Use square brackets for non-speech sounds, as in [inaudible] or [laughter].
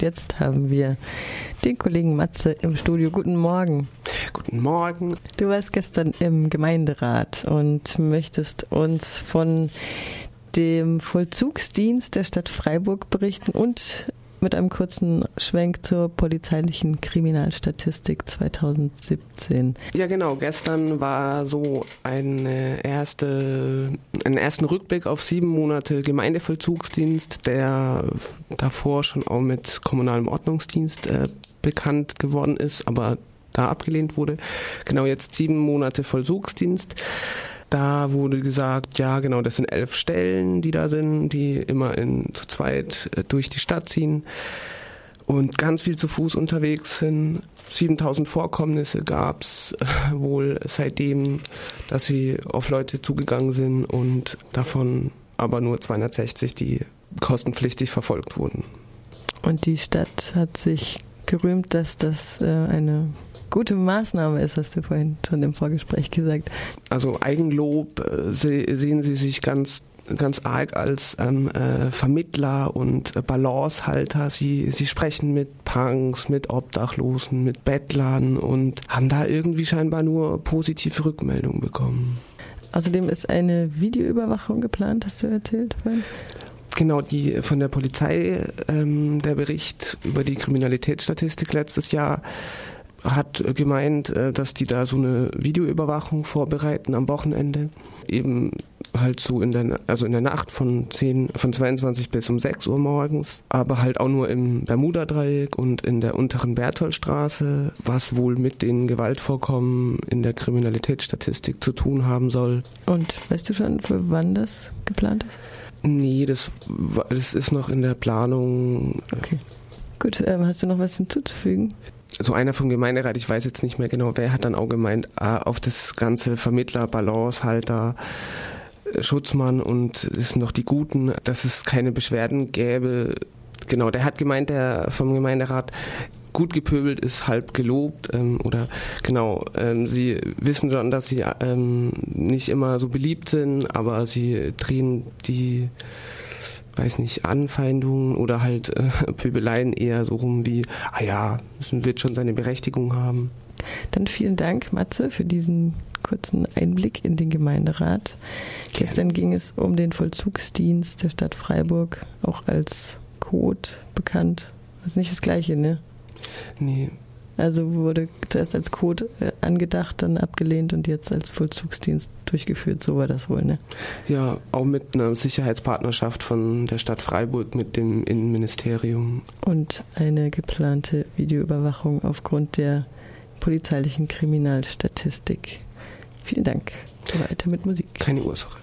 Und jetzt haben wir den Kollegen Matze im Studio. Guten Morgen. Guten Morgen. Du warst gestern im Gemeinderat und möchtest uns von dem Vollzugsdienst der Stadt Freiburg berichten und mit einem kurzen Schwenk zur polizeilichen Kriminalstatistik 2017. Ja, genau. Gestern war so eine erste, einen ersten Rückblick auf sieben Monate Gemeindevollzugsdienst, der davor schon auch mit kommunalem Ordnungsdienst äh, bekannt geworden ist, aber da abgelehnt wurde. Genau jetzt sieben Monate Vollzugsdienst. Da wurde gesagt, ja genau, das sind elf Stellen, die da sind, die immer in zu zweit äh, durch die Stadt ziehen und ganz viel zu Fuß unterwegs sind. 7000 Vorkommnisse gab es äh, wohl seitdem, dass sie auf Leute zugegangen sind und davon aber nur 260, die kostenpflichtig verfolgt wurden. Und die Stadt hat sich gerühmt, dass das äh, eine gute Maßnahme ist, hast du vorhin schon im Vorgespräch gesagt. Also Eigenlob äh, sehen Sie sich ganz ganz arg als ähm, äh, Vermittler und äh, Balancehalter. Sie, sie sprechen mit Punks, mit Obdachlosen, mit Bettlern und haben da irgendwie scheinbar nur positive Rückmeldungen bekommen. Außerdem ist eine Videoüberwachung geplant, hast du erzählt vorhin? Genau, die von der Polizei, ähm, der Bericht über die Kriminalitätsstatistik letztes Jahr hat gemeint, äh, dass die da so eine Videoüberwachung vorbereiten am Wochenende. Eben halt so in der, also in der Nacht von 10, von 22 bis um 6 Uhr morgens, aber halt auch nur im Bermuda-Dreieck und in der unteren Bertholdstraße, was wohl mit den Gewaltvorkommen in der Kriminalitätsstatistik zu tun haben soll. Und weißt du schon, für wann das geplant ist? Nee, das, das ist noch in der Planung. Okay. Gut, ähm, hast du noch was hinzuzufügen? so einer vom Gemeinderat, ich weiß jetzt nicht mehr genau, wer hat dann auch gemeint, ah, auf das ganze Vermittler, Balancehalter, äh, Schutzmann und es sind noch die Guten, dass es keine Beschwerden gäbe. Genau, der hat gemeint, der vom Gemeinderat, gut gepöbelt ist halb gelobt ähm, oder genau, ähm, sie wissen schon, dass sie ähm, nicht immer so beliebt sind, aber sie drehen die weiß nicht, Anfeindungen oder halt äh, [laughs] Pöbeleien eher so rum wie, ah ja, es wird schon seine Berechtigung haben. Dann vielen Dank, Matze, für diesen kurzen Einblick in den Gemeinderat. Gerne. Gestern ging es um den Vollzugsdienst der Stadt Freiburg, auch als Code bekannt. Das ist nicht das Gleiche, ne? Nee, also wurde zuerst als Code äh, angedacht, dann abgelehnt und jetzt als Vollzugsdienst durchgeführt. So war das wohl, ne? Ja, auch mit einer Sicherheitspartnerschaft von der Stadt Freiburg mit dem Innenministerium. Und eine geplante Videoüberwachung aufgrund der polizeilichen Kriminalstatistik. Vielen Dank. Weiter mit Musik. Keine Ursache.